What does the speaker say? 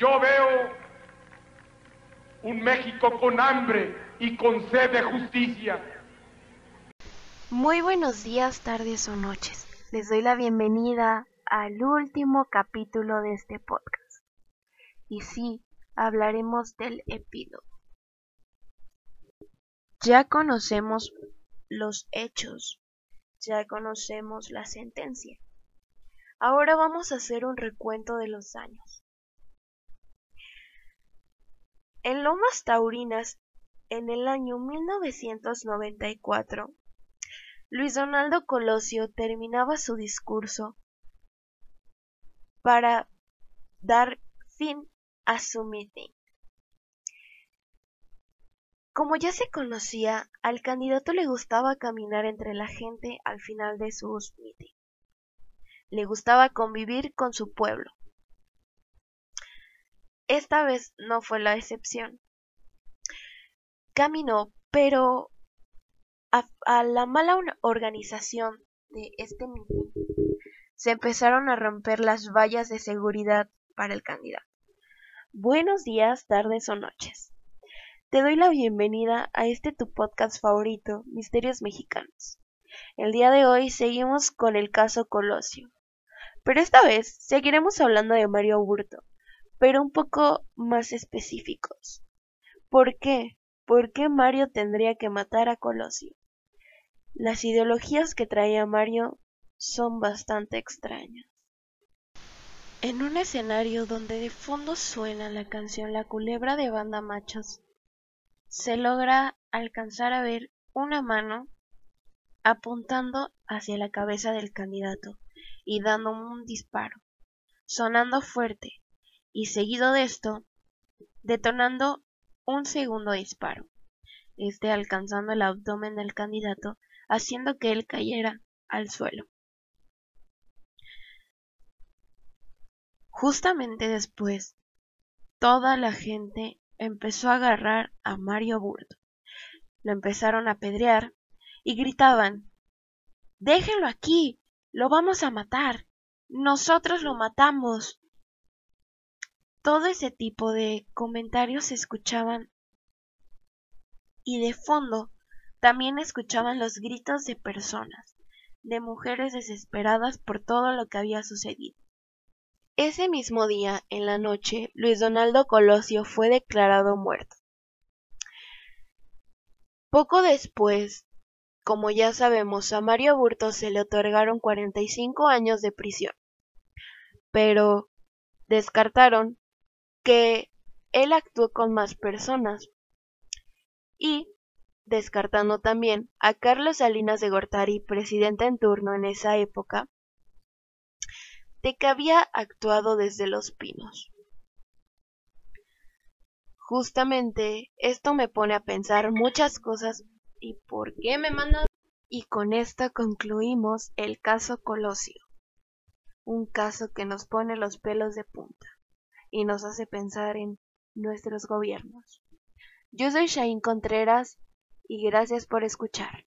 Yo veo un México con hambre y con sed de justicia. Muy buenos días, tardes o noches. Les doy la bienvenida al último capítulo de este podcast. Y sí, hablaremos del epílogo. Ya conocemos los hechos, ya conocemos la sentencia. Ahora vamos a hacer un recuento de los años. En Lomas Taurinas, en el año 1994, Luis Donaldo Colosio terminaba su discurso para dar fin a su meeting. Como ya se conocía, al candidato le gustaba caminar entre la gente al final de sus meetings. Le gustaba convivir con su pueblo. Esta vez no fue la excepción. Caminó, pero a, la mala organización de este meeting se empezaron a romper las vallas de seguridad para el candidato. Buenos días, tardes o noches. Te doy la bienvenida a este tu podcast favorito, Misterios Mexicanos. El día de hoy seguimos con el caso Colosio. Pero esta vez seguiremos hablando de Mario Burto, pero un poco más específicos. ¿Por qué? ¿Por qué Mario tendría que matar a Colosio? Las ideologías que traía Mario son bastante extrañas. En un escenario donde de fondo suena la canción La culebra de banda machos, se logra alcanzar a ver una mano apuntando hacia la cabeza del candidato y dando un disparo, sonando fuerte, y seguido de esto, detonando un segundo disparo, este alcanzando el abdomen del candidato, haciendo que él cayera al suelo. Justamente después, toda la gente empezó a agarrar a Mario Burto. Lo empezaron a apedrear y gritaban Déjenlo aquí. Lo vamos a matar. Nosotros lo matamos. Todo ese tipo de comentarios se escuchaban y de fondo también escuchaban los gritos de personas, de mujeres desesperadas por todo lo que había sucedido. Ese mismo día, en la noche, Luis Donaldo Colosio fue declarado muerto. Poco después, como ya sabemos, a Mario Burto se le otorgaron 45 años de prisión, pero descartaron que él actuó con más personas y descartando también a Carlos Salinas de Gortari, presidente en turno en esa época, de que había actuado desde Los Pinos. Justamente esto me pone a pensar muchas cosas y por qué me mandan. Y con esto concluimos el caso Colosio, un caso que nos pone los pelos de punta y nos hace pensar en nuestros gobiernos. Yo soy Shain Contreras y gracias por escuchar.